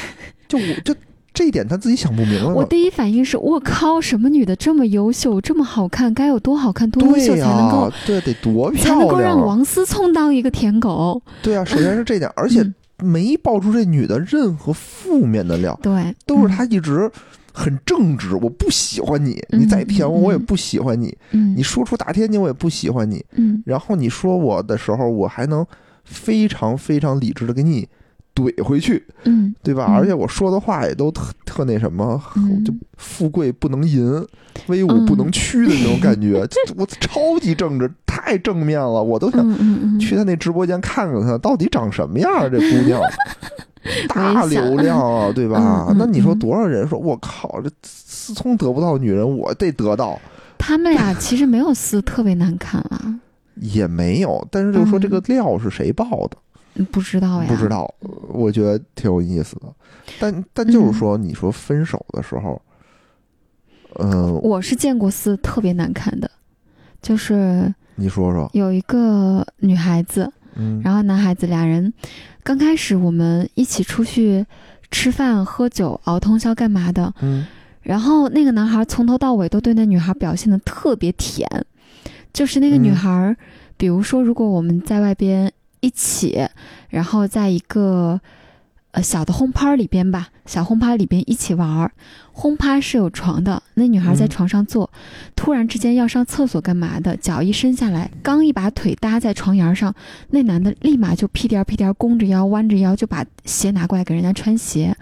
就我就这一点他自己想不明白？我第一反应是我靠，什么女的这么优秀，这么好看，该有多好看，多优秀才能够。对，得多漂亮才能够让！王思聪当一个舔狗，对啊，首先是这点，而且嗯没爆出这女的任何负面的料，对，都是嗯他一直很正直。我不喜欢你，嗯你再舔我，嗯我也不喜欢你。嗯，你说出大天津，我也不喜欢你。嗯然后你说我的时候，我还能非常非常理智的给你怼回去，嗯对吧？嗯而且我说的话也都特特那什么，嗯就富贵不能淫，威武不能屈的那种感觉。这我超级正直，太正面了，我都想去他那直播间看看他到底长什么样啊！这姑娘 大流量啊，对吧？嗯嗯那你说嗯多少人说我靠，这思聪得不到女人，我得得到。他们俩其实没有撕特别难看啊，也没有，但是就是说这个料是谁爆的，嗯不知道呀，不知。道，我觉得挺有意思的。但但就是说，你说分手的时候，嗯、我是见过撕特别难看的，就是你说说，有一个女孩子，嗯，然后男孩子俩人刚开始我们一起出去吃饭、喝酒、熬通宵干嘛的，嗯。然后那个男孩从头到尾都对那女孩表现的特别甜，就是那个女嗯孩，比如说如果我们在外边一起，然后在一个呃小的轰趴里边吧，小轰趴里边一起玩儿，轰趴是有床的，那女孩在嗯床上坐，突然之间要上厕所干嘛的，脚一伸下来，刚一把腿搭在床沿上，那男的立马就屁颠儿屁颠儿弓着腰弯着腰就把鞋拿过来给人家穿鞋，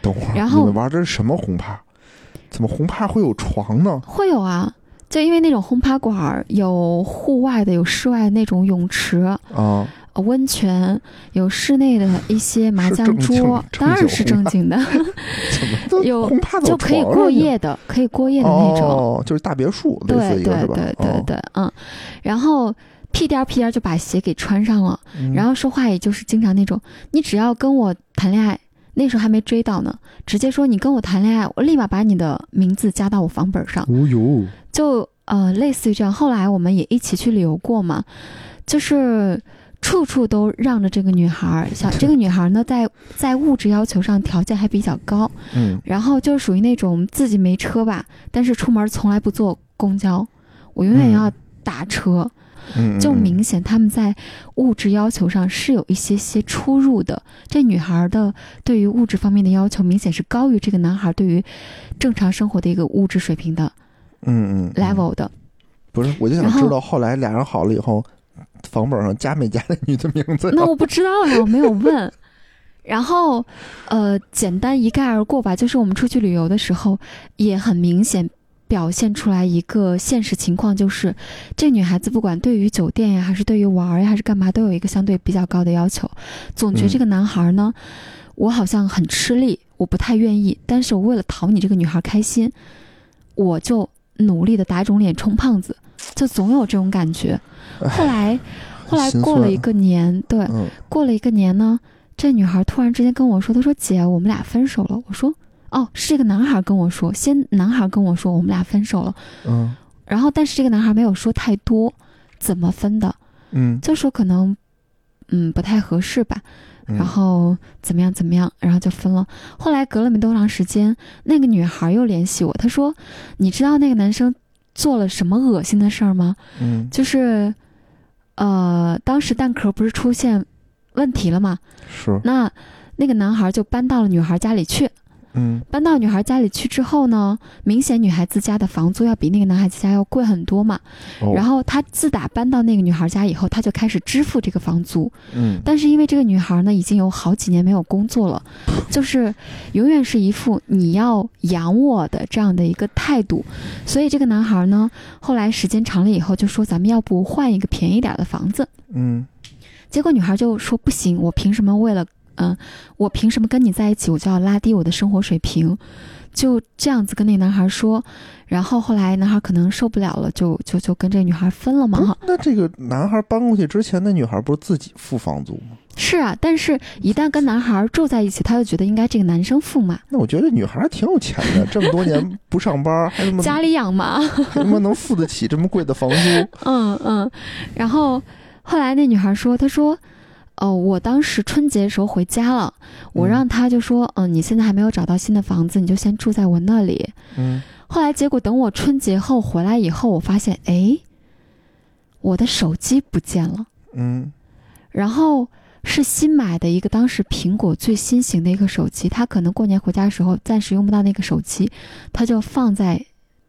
等会儿，然后你们玩的是什么轰趴？怎么轰趴会有床呢？会有啊，就因为那种轰趴馆儿有户外的，有室外那种泳池、啊，呃温泉，有室内的一些麻将桌，当然是正经的，有就可以过夜的，可以过夜的那种。哦，就是大别墅对对？对对哦，对，嗯，然后屁颠儿屁颠儿就把鞋给穿上了，嗯。然后说话也就是经常那种，你只要跟我谈恋爱，那时候还没追到呢，直接说你跟我谈恋爱，我立马把你的名字加到我房本上，哦呦，就呃类似于这样。后来我们也一起去旅游过嘛，就是处处都让着这个女孩儿。小这个女孩儿呢，在 在物质要求上条件还比较高，嗯然后就属于那种自己没车吧，但是出门从来不坐公交，我永远嗯要打车。嗯，就嗯明显他们在物质要求上是有一些些出入的。这女孩的对于物质方面的要求，明显是高于这个男孩对于正常生活的一个物质水平的嗯嗯嗯 level 的。不是，我就想知道后来俩人好了以后，房本上加没加那女的名字？那我不知道呀，我没有问。然后，呃，简单一概而过吧，就是我们出去旅游的时候，也很明显表现出来一个现实情况，就是这女孩子不管对于酒店呀，还是对于玩儿呀，还是干嘛，都有一个相对比较高的要求。总觉得嗯这个男孩呢，我好像很吃力，我不太愿意，但是我为了讨你这个女孩开心，我就努力的打肿脸充胖子，就总有这种感觉。后来，后来过了一个年，对，嗯过了一个年呢，这女孩突然之间跟我说：“她说姐，我们俩分手了。”我说：“哦，是这个男孩跟我说，先男孩跟我说我们俩分手了。嗯然后，但是这个男孩没有说太多，怎么分的，嗯，就说可能嗯不太合适吧，嗯然后怎么样怎么样，然后就分了。后来隔了没多长时间，那个女孩又联系我，她说：“你知道那个男生做了什么恶心的事儿吗？嗯就是呃，当时蛋壳不是出现问题了吗？”是那那个男孩就搬到了女孩家里去，嗯搬到女孩家里去之后呢，明显女孩子家的房租要比那个男孩子家要贵很多嘛。哦然后他自打搬到那个女孩家以后，他就开始支付这个房租。嗯但是因为这个女孩呢，已经有好几年没有工作了，就是永远是一副你要养我的这样的一个态度，所以这个男孩呢，后来时间长了以后就说咱们要不换一个便宜点儿的房子。嗯结果女孩就说不行，我凭什么为了嗯、我凭什么跟你在一起，我就要拉低我的生活水平？就这样子跟那男孩说，然后后来男孩可能受不了了，就就就跟这个女孩分了嘛。那这个男孩搬过去之前，那女孩不是自己付房租吗？是啊，但是一旦跟男孩住在一起，他就觉得应该这个男生付嘛，那我觉得女孩挺有钱的，这么多年不上班，还他妈 家里养嘛。还他妈能付得起这么贵的房租？嗯嗯，然后后来那女孩说，她说。哦，我当时春节的时候回家了，我嗯。让他就说，嗯，你现在还没有找到新的房子，你就先住在我那里。嗯。后来结果等我春节后回来以后，我发现，哎，我的手机不见了，嗯。然后是新买的一个当时苹果最新型的一个手机，他可能过年回家的时候暂时用不到那个手机，他就放在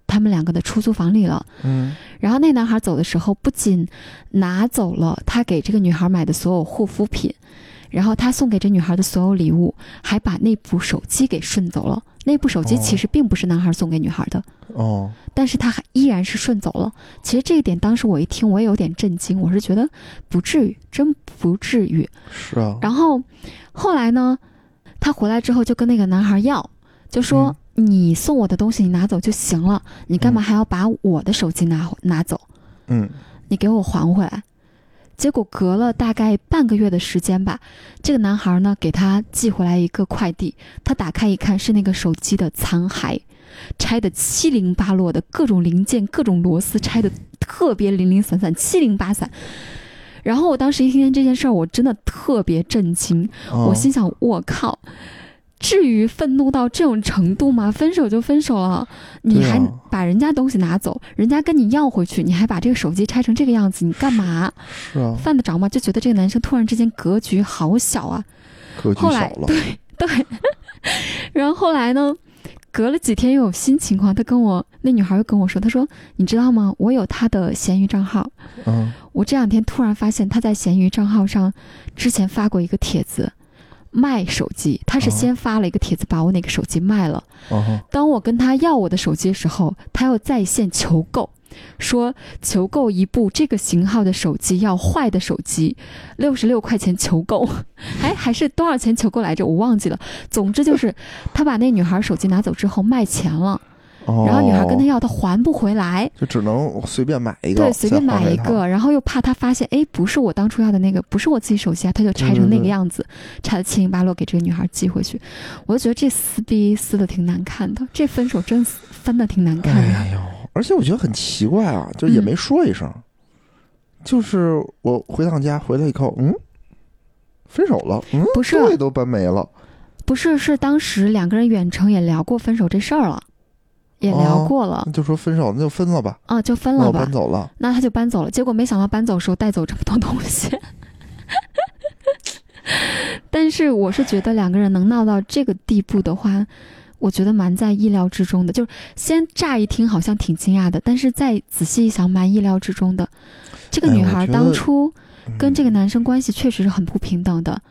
他们两个的出租房里了。嗯然后那男孩走的时候，不仅拿走了他给这个女孩买的所有护肤品，然后他送给这女孩的所有礼物，还把那部手机给顺走了。那部手机哦其实并不是男孩送给女孩的，哦但是他还依然是顺走了。其实这一点当时我一听，我也有点震惊，我是觉得不至于，真不至于。是啊，然后后来呢，他回来之后就跟那个男孩要，就说、你送我的东西你拿走就行了，你干嘛还要把我的手机拿拿走？嗯你给我还回来。结果隔了大概半个月的时间吧，这个男孩呢给他寄回来一个快递，他打开一看是那个手机的残骸，拆的七零八落的，各种零件、各种螺丝拆的特别零零散散、七零八散。然后我当时一听见这件事儿，我真的特别震惊，哦我心想：我靠，至于愤怒到这种程度吗？分手就分手了，你还把人家东西拿走，人家跟你要回去，你还把这个手机拆成这个样子，你干嘛？是啊，犯得着吗？就觉得这个男生突然之间格局好小啊。格局后来小了，对，然后后来呢？隔了几天又有新情况，他跟我那女孩又跟我说，她说：“你知道吗？我有他的闲鱼账号，嗯我这两天突然发现他在闲鱼账号上之前发过一个帖子，卖手机。他是哦先发了一个帖子把我那个手机卖了。哦当我跟他要我的手机的时候，他又在线求购，说求购一部这个型号的手机要坏的手机，六十六块钱求购，哎，还是多少钱求购来着？我忘记了。总之就是他把那女孩手机拿走之后卖钱了，哦，然后女孩跟他要，他还不回来。就只能随便买一个，对，随便买一个，然后又怕他发现，哎，不是我当初要的那个，不是我自己手机啊，他就拆成那个样子，拆的七零八落给这个女孩寄回去。我就觉得这撕逼撕的挺难看的，这分手真分的挺难看的。哎呦，而且我觉得很奇怪啊，就也嗯没说一声，就是我回趟家回来以后，嗯，分手了，嗯，不是。队都搬没了，不是，是当时两个人远程也聊过分手这事儿了，也聊过了，那就说分手，那就分了吧，啊，就分了吧。搬走了，那他就搬走了，结果没想到搬走的时候带走这么多东西。但是我是觉得两个人能闹到这个地步的话，我觉得蛮在意料之中的。就是先乍一听好像挺惊讶的，但是再仔细一想，蛮意料之中的。这个女孩当初跟这个嗯男生关系确实是很不平等的，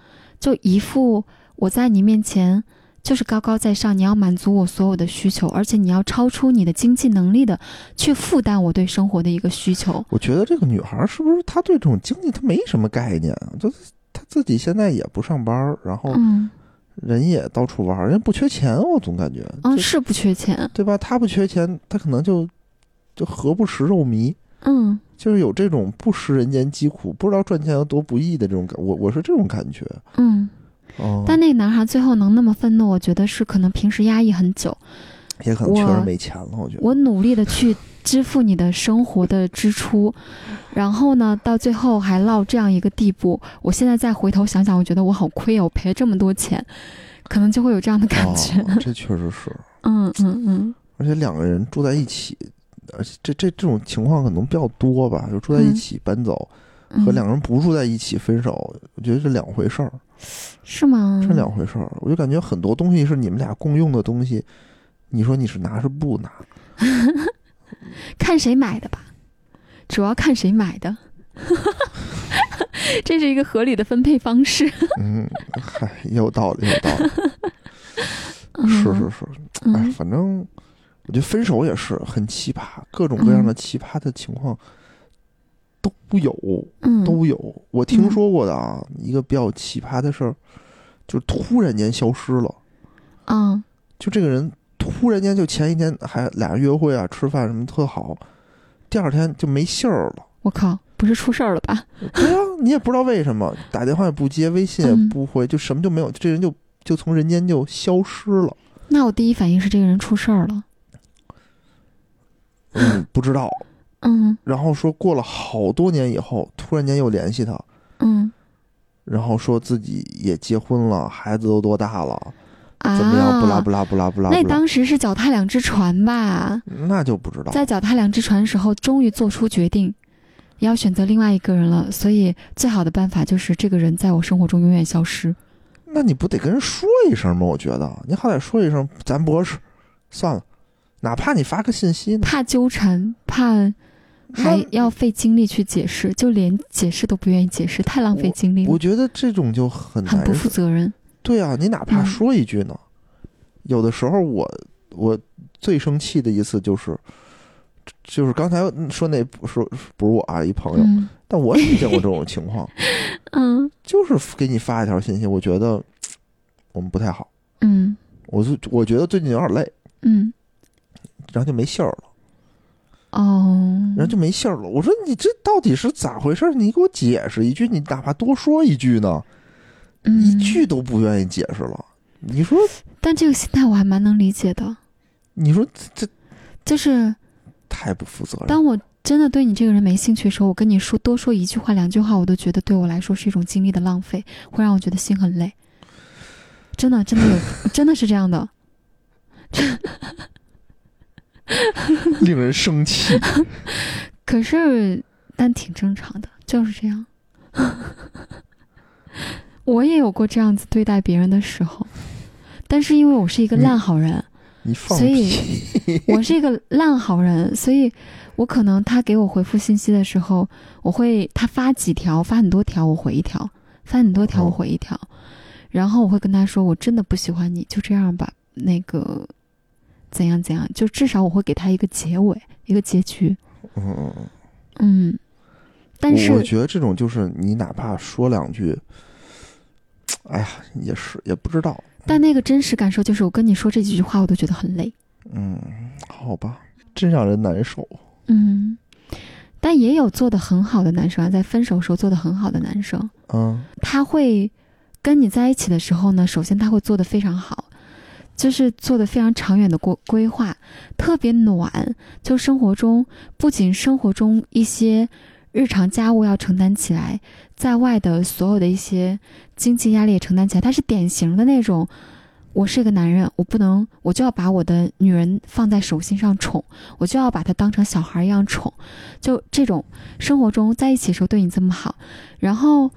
就一副我在你面前就是高高在上，你要满足我所有的需求，而且你要超出你的经济能力的去负担我对生活的一个需求。我觉得这个女孩是不是她对这种经济她没什么概念啊？就是她自己现在也不上班，然后嗯人也到处玩，人家不缺钱，我总感觉，嗯，是不缺钱，对吧？她不缺钱，她可能就就何不食肉糜，嗯就是有这种不食人间疾苦，不知道赚钱有多不易的这种感，我我是这种感觉。嗯。哦，但那个男孩最后能那么愤怒，我觉得是可能平时压抑很久，也可能确实没钱了，我觉得。我努力的去支付你的生活的支出，然后呢，到最后还落这样一个地步。我现在再回头想想，我觉得我好亏哦，我赔了这么多钱，可能就会有这样的感觉。哦，这确实是，嗯嗯嗯而且两个人住在一起，而且这这这种情况可能比较多吧，就住在一起搬走，嗯和两个人不住在一起分手，我觉得是两回事儿，是吗？是两回事儿。我就感觉很多东西是你们俩共用的东西，你说你是拿是不拿？看谁买的吧，主要看谁买的。这是一个合理的分配方式。嗯，嗨，也有道理，有道理。嗯是是是，哎，嗯反正我觉得分手也是很奇葩，各种各样的奇葩的情况都有，嗯都有。我听说过的啊，一个比较奇葩的事儿，就突然间消失了。嗯就这个人突然间就前一天还俩人约会啊、吃饭什么特好，第二天就没信儿了。我靠，不是出事儿了吧？对呀、你也不知道为什么，打电话也不接，微信也嗯不回，就什么就没有，这人就就从人间就消失了。那我第一反应是这个人出事儿了。嗯，不知道。嗯然后说过了好多年以后，突然间又联系他，嗯然后说自己也结婚了，孩子都多大了，啊，怎么样？不拉不拉不拉不拉那，当时是脚踏两只船吧？那就不知道。在脚踏两只船的时候，终于做出决定，要选择另外一个人了。所以最好的办法就是这个人在我生活中永远消失。那你不得跟人说一声吗？我觉得你好歹说一声，咱不合适，算了。哪怕你发个信息呢，怕纠缠，怕还要费精力去解释，就连解释都不愿意解释，太浪费精力了，我觉得这种就很很不难。负责任。对啊，你哪怕嗯说一句呢，有的时候我我最生气的一次就是，就是刚才说那不是不是我啊，一朋友，嗯但我也遇见过这种情况，嗯就是给你发一条信息，我觉得我们不太好，嗯我就我觉得最近有点累，嗯，然后就没信儿了，哦，然后就没信儿了。我说你这到底是咋回事？你给我解释一句，你哪怕多说一句呢，嗯一句都不愿意解释了。你说，但这个心态我还蛮能理解的，你说这这就是太不负责任。当我真的对你这个人没兴趣的时候，我跟你说多说一句话、两句话，我都觉得对我来说是一种精力的浪费，会让我觉得心很累。真的，真的有，真的是这样的。令人生气。可是，但挺正常的，就是这样。我也有过这样子对待别人的时候，但是因为我是一个烂好人，你放所以！我是一个烂好人，所以我可能他给我回复信息的时候，我会他发几条，发很多条，我回一条；发很多条，我哦回一条。然后我会跟他说，我真的不喜欢你，就这样吧。那个怎样怎样，就至少我会给他一个结尾，一个结局。嗯嗯嗯。嗯，但是我我觉得这种就是你哪怕说两句，哎呀，也是也不知道。但那个真实感受就是，我跟你说这几句话，我都觉得很累。嗯，好吧，真让人难受。嗯，但也有做的很好的男生啊，在分手时候做的很好的男生，嗯他会跟你在一起的时候呢，首先他会做的非常好，就是做的非常长远的规规划，特别暖。就生活中，不仅生活中一些日常家务要承担起来，在外的所有的一些经济压力也承担起来。他是典型的那种。我是一个男人，我不能，我就要把我的女人放在手心上宠，我就要把她当成小孩一样宠，就这种生活中在一起的时候对你这么好，然后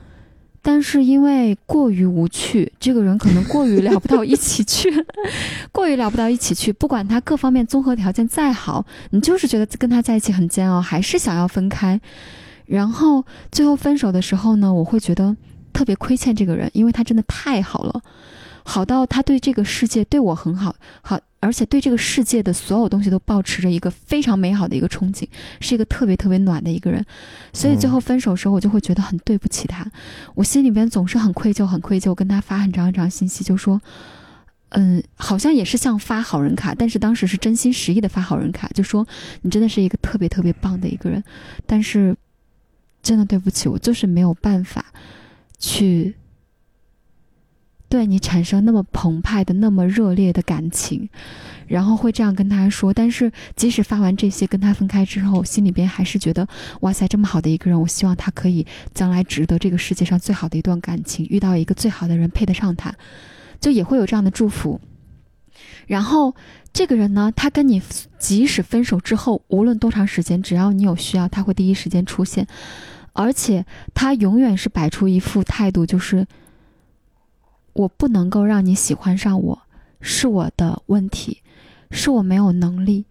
但是因为过于无趣，这个人可能过于聊不到一起去，过于聊不到一起去。不管他各方面综合条件再好，你就是觉得跟他在一起很煎熬，还是想要分开。然后最后分手的时候呢，我会觉得特别亏欠这个人，因为他真的太好了，好到他对这个世界对我很好，好，而且对这个世界的所有东西都保持着一个非常美好的一个憧憬，是一个特别特别暖的一个人。所以最后分手的时候，我就会觉得很对不起他。我心里边总是很愧疚，很愧疚，跟他发很长很长信息，就说，嗯，好像也是像发好人卡，但是当时是真心实意的发好人卡，就说你真的是一个特别特别棒的一个人，但是真的对不起，我就是没有办法去对你产生那么澎湃的、那么热烈的感情。然后会这样跟他说，但是即使发完这些跟他分开之后，心里边还是觉得，哇塞，这么好的一个人，我希望他可以将来值得这个世界上最好的一段感情，遇到一个最好的人配得上他，就也会有这样的祝福。然后这个人呢，他跟你即使分手之后，无论多长时间，只要你有需要，他会第一时间出现。而且他永远是摆出一副态度，就是我不能够让你喜欢上我，是我的问题，是我没有能力。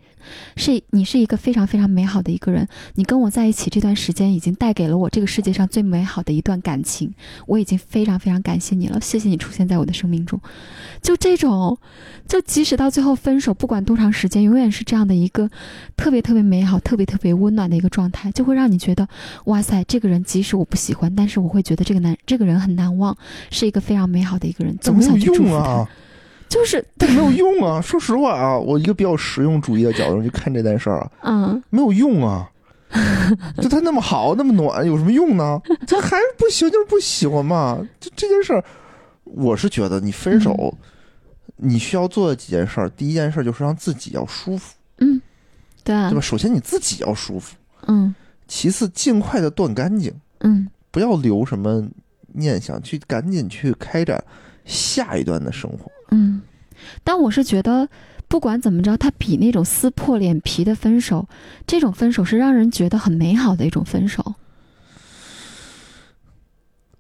是你是一个非常非常美好的一个人，你跟我在一起这段时间已经带给了我这个世界上最美好的一段感情，我已经非常非常感谢你了，谢谢你出现在我的生命中。就这种，就即使到最后分手，不管多长时间，永远是这样的一个特别特别美好、特别特别温暖的一个状态，就会让你觉得，哇塞，这个人即使我不喜欢，但是我会觉得这个男这个人很难忘，是一个非常美好的一个人，总想去祝福他。就是，但没有用啊！说实话啊，我一个比较实用主义的角度去看这件事儿啊，嗯没有用啊。就他那么好，那么暖，有什么用呢？他还是不行，就是不喜欢嘛。就这件事儿，我是觉得你分手，你需要做的几件事儿，第一件事就是让自己要舒服，嗯，对啊对吧？，首先你自己要舒服，嗯其次尽快的断干净，嗯不要留什么念想，去赶紧去开展下一段的生活。嗯。但我是觉得，不管怎么着，他比那种撕破脸皮的分手，这种分手是让人觉得很美好的一种分手。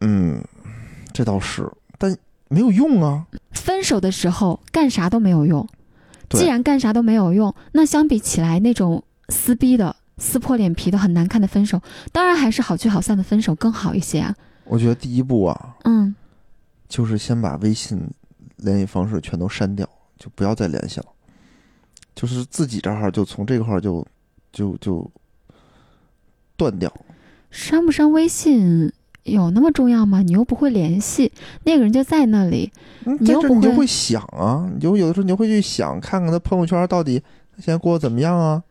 嗯，这倒是，但没有用啊。分手的时候干啥都没有用，既然干啥都没有用，那相比起来那种撕逼的、撕破脸皮的、很难看的分手，当然还是好聚好散的分手更好一些啊。我觉得第一步啊，嗯就是先把微信联系方式全都删掉，就不要再联系了。就是自己这儿就从这块儿就就就断掉。删不删微信有那么重要吗？你又不会联系，那个人就在那里。嗯，你又不会你就会想啊，你就有的时候你就会去想，看看他朋友圈到底他现在过得怎么样啊，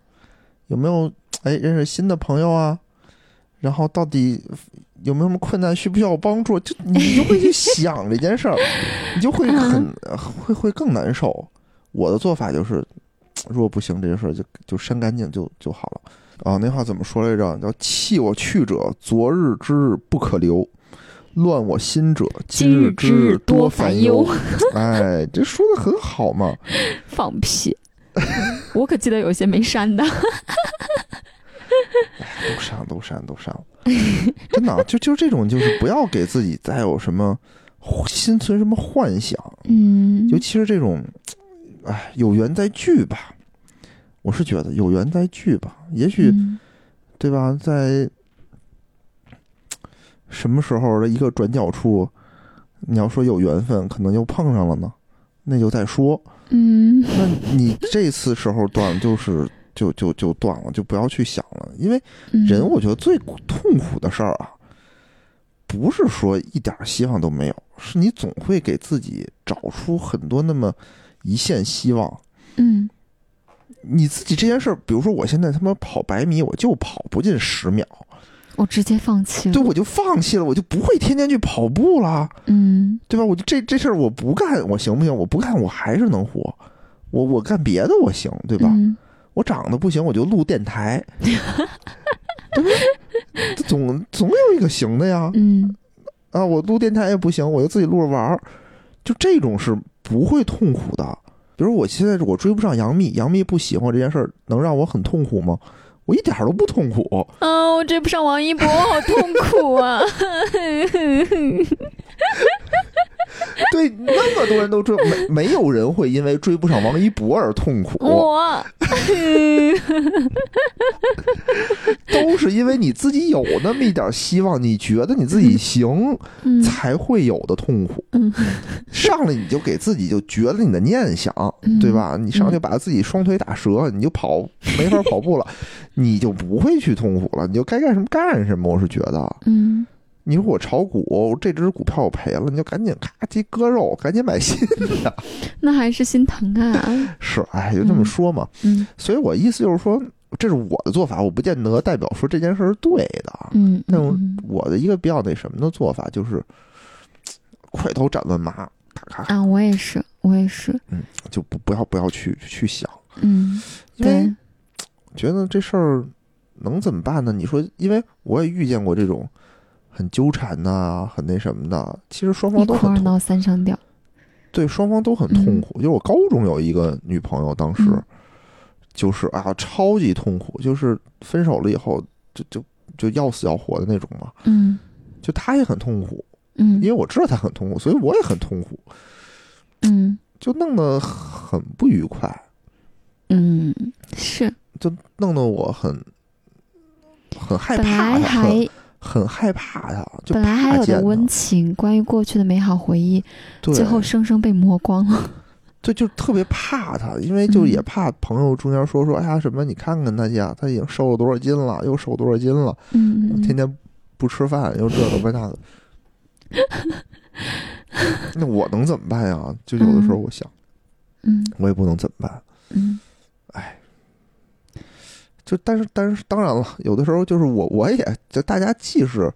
有没有哎认识新的朋友啊，然后到底有没有什么困难，需不需要我帮助？就你就会去想这件事儿，你就会很会会更难受。我的做法就是，如果不行，这件事儿就就删干净就就好了。啊，那话怎么说来着？叫“弃我去者，昨日之日不可留；乱我心者，今日之日多烦忧。” 哎，这说的很好嘛。放屁！我可记得有些没删的。都删，都删，都删了。真的啊，就就这种，就是不要给自己再有什么心存什么幻想，嗯尤其是这种，哎，有缘再聚吧。我是觉得有缘再聚吧，也许、嗯对吧，在什么时候的一个转角处，你要说有缘分，可能又碰上了呢，那就再说。嗯那你这次时候断，就是就就就断了，就不要去想了，因为嗯人我觉得最痛苦的事儿啊，不是说一点希望都没有，是你总会给自己找出很多那么一线希望。嗯你自己这件事儿，比如说我现在他妈跑百米，我就跑不进十秒，我直接放弃了。对，我就放弃了，我就不会天天去跑步了，嗯对吧？我就这这事儿我不干，我行不行？我不干，我还是能活。我我干别的我行，对吧？嗯我长得不行，我就录电台，对不对？总总有一个行的呀。嗯啊，我录电台也不行，我就自己录着玩儿，就这种是不会痛苦的。比如我现在我追不上杨幂，杨幂不喜欢我这件事儿，能让我很痛苦吗？我一点儿都不痛苦。啊，我追不上王一博，我好痛苦啊！对，那么多人都追，没没有人会因为追不上王一博而痛苦，我，都是因为你自己有那么一点希望，你觉得你自己行，嗯才会有的痛苦。嗯 上来你就给自己就绝了你的念想，嗯对吧？你上去把自己双腿打折，你就跑没法跑步了，你就不会去痛苦了，你就该干什么干什么。我是觉得，嗯你说我炒股，这只股票我赔了，你就赶紧咔叽割肉，赶紧买新的。那还是心疼啊。是，哎，就这么说嘛。嗯所以我意思就是说，这是我的做法，我不见得代表说这件事是对的。嗯但我的一个比较那什么的做法就是，快刀斩乱麻，咔咔，啊，我也是，我也是。嗯就不不要不要去去想。嗯，对，觉得这事儿能怎么办呢？你说，因为我也遇见过这种很纠缠呐、很那什么的，其实双方都很二闹三上吊。对，双方都很痛苦。就是我高中有一个女朋友，当时嗯就是啊，超级痛苦，就是分手了以后就就就要死要活的那种嘛，嗯就她也很痛苦，嗯因为我知道她很痛苦，所以我也很痛苦，嗯就弄得很不愉快，嗯，是，就弄得我很很害怕他，来还很很害怕他，就本来还有的温情，关于过去的美好回忆，最后生生被磨光了。对，就特别怕他，因为就嗯也怕朋友中间说说，哎呀什么，你看看他去，他已经瘦了多少斤了，又瘦多少斤了，嗯嗯天天不吃饭，又这个不那个。那我能怎么办呀？就有的时候我想，嗯我也不能怎么办。嗯就但是但是当然了，有的时候就是我我也就大家既是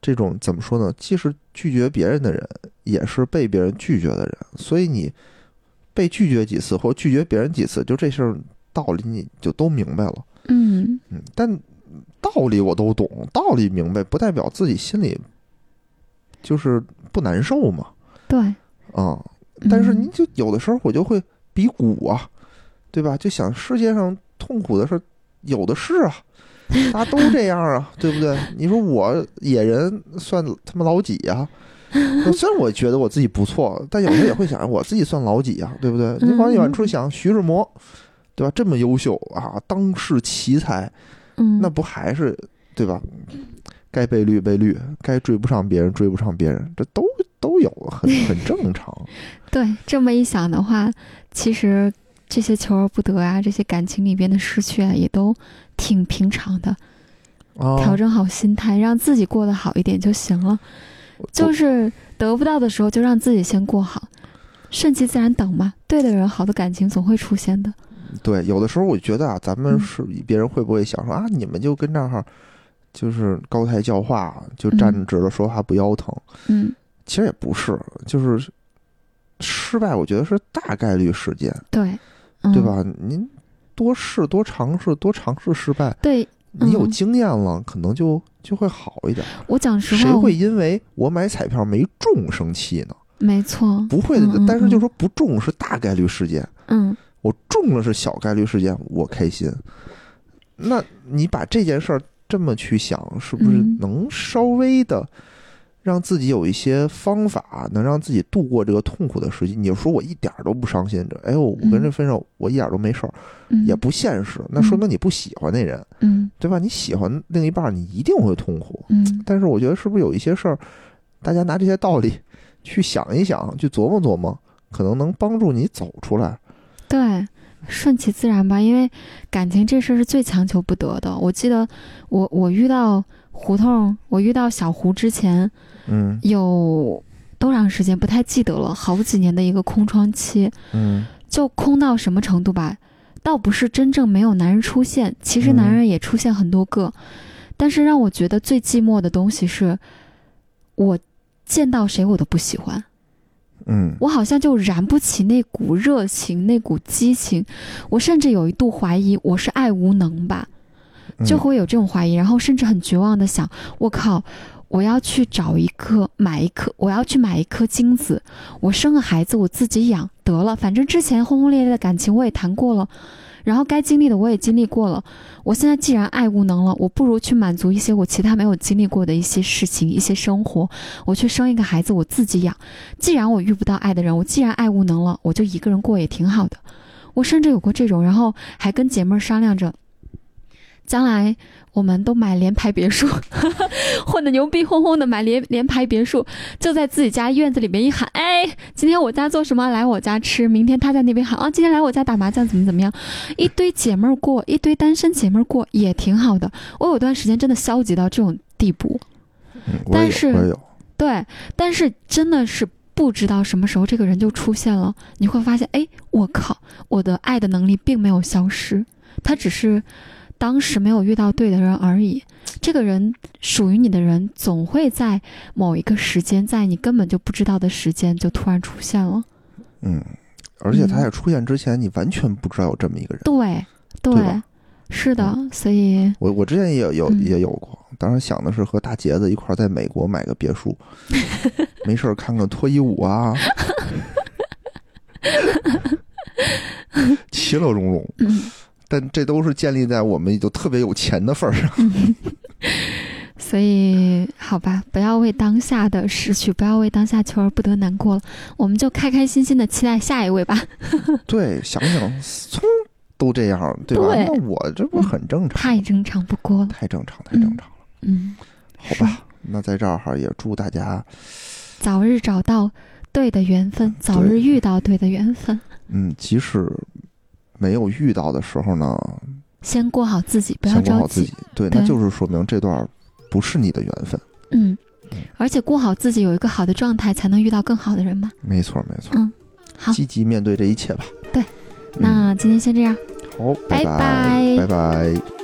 这种怎么说呢？既是拒绝别人的人，也是被别人拒绝的人。所以你被拒绝几次或拒绝别人几次，就这事儿道理你就都明白了。嗯嗯，但道理我都懂，道理明白，不代表自己心里就是不难受嘛。对。啊、但是嗯你就有的时候我就会比鼓啊，对吧？就想世界上痛苦的事有的是啊，大家都这样啊，对不对？你说我野人算他妈老几呀、虽然我觉得我自己不错，但有时候也会想，我自己算老几呀、对不对？你往远处想，徐志摩，对吧？这么优秀啊，当世奇才，嗯，那不还是对吧？该被绿被绿，该追不上别人追不上别人，这都都有，很很正常。对这么一想的话，其实这些求而不得啊，这些感情里边的失去啊，也都挺平常的。啊，调整好心态，让自己过得好一点就行了。就是得不到的时候，就让自己先过好，顺其自然等嘛。对的人，好的感情总会出现的。对，有的时候我觉得啊，咱们嗯是别人会不会想说啊，你们就跟这儿就是高台教化，就站嗯直了说话不腰疼？嗯，其实也不是，就是失败，我觉得是大概率事件，对，嗯、对？吧？您多试多尝试，多尝试失败，对你有嗯经验了，可能就就会好一点。我讲实话谁，会因为我买彩票没中生气呢？没错，不会的，但是就说不中是大概率事件，嗯我中了是小概率事件，我开心。那你把这件事儿这么去想，是不是嗯能稍微的让自己有一些方法，能让自己度过这个痛苦的时期？你就说我一点儿都不伤心，这哎呦，我跟这分手，我一点儿都没事儿，嗯，也不现实，那说明你不喜欢那人，嗯对吧？你喜欢另一半，你一定会痛苦。嗯但是我觉得是不是有一些事儿，大家拿这些道理去想一想，去琢磨琢磨，可能能帮助你走出来。对，顺其自然吧，因为感情这事儿是最强求不得的。我记得我我遇到胡同，我遇到小胡之前嗯有多长时间不太记得了，好几年的一个空窗期，嗯就空到什么程度吧？倒不是真正没有男人出现，其实男嗯人也出现很多个，但是让我觉得最寂寞的东西是，我见到谁我都不喜欢。嗯我好像就燃不起那股热情，那股激情。我甚至有一度怀疑我是爱无能吧，嗯，就会有这种怀疑，然后甚至很绝望的想：我靠，我要去找一颗，买一颗，我要去买一颗精子，我生个孩子我自己养得了，反正之前轰轰烈烈的感情我也谈过了。然后该经历的我也经历过了，我现在既然爱无能了，我不如去满足一些我其他没有经历过的一些事情、一些生活，我去生一个孩子，我自己养。既然我遇不到爱的人，我既然爱无能了，我就一个人过也挺好的。我甚至有过这种，然后还跟姐妹儿商量着，将来我们都买联排别墅，混的牛逼哄哄的买联联排别墅，就在自己家院子里面一喊，哎，今天我家做什么，来我家吃。明天他在那边喊，啊，今天来我家打麻将，怎么怎么样，一堆姐妹儿过，一堆单身姐妹儿过也挺好的。我有段时间真的消极到这种地步。但是对，但是真的是不知道什么时候这个人就出现了，你会发现，哎，我靠，我的爱的能力并没有消失，他只是当时没有遇到对的人而已。这个人属于你的人，总会在某一个时间，在你根本就不知道的时间，就突然出现了。嗯，而且他嗯在出现之前，你完全不知道有这么一个人。对，对，对是的，所以，我我之前也有也有过，当时想的是和大杰子一块儿在美国买个别墅，没事儿看看脱衣舞啊，其乐融融。嗯但这都是建立在我们就特别有钱的份儿上。所以，好吧，不要为当下的失去，不要为当下求而不得难过了，我们就开开心心的期待下一位吧。对，想想思聪都这样，对吧？对那我这不很正常？太正常不过了。太正常，太正常了。嗯，好吧，那在这儿哈也祝大家，早日找到对的缘分，早日遇到对的缘分。嗯，即使没有遇到的时候呢，先过好自己，不要着急先过好自己。。对，对那就是说明这段不是你的缘分。嗯，而且过好自己，有一个好的状态，才能遇到更好的人嘛。没错，没错。嗯，好，积极面对这一切吧。对嗯，那今天先这样。好，拜拜拜拜拜。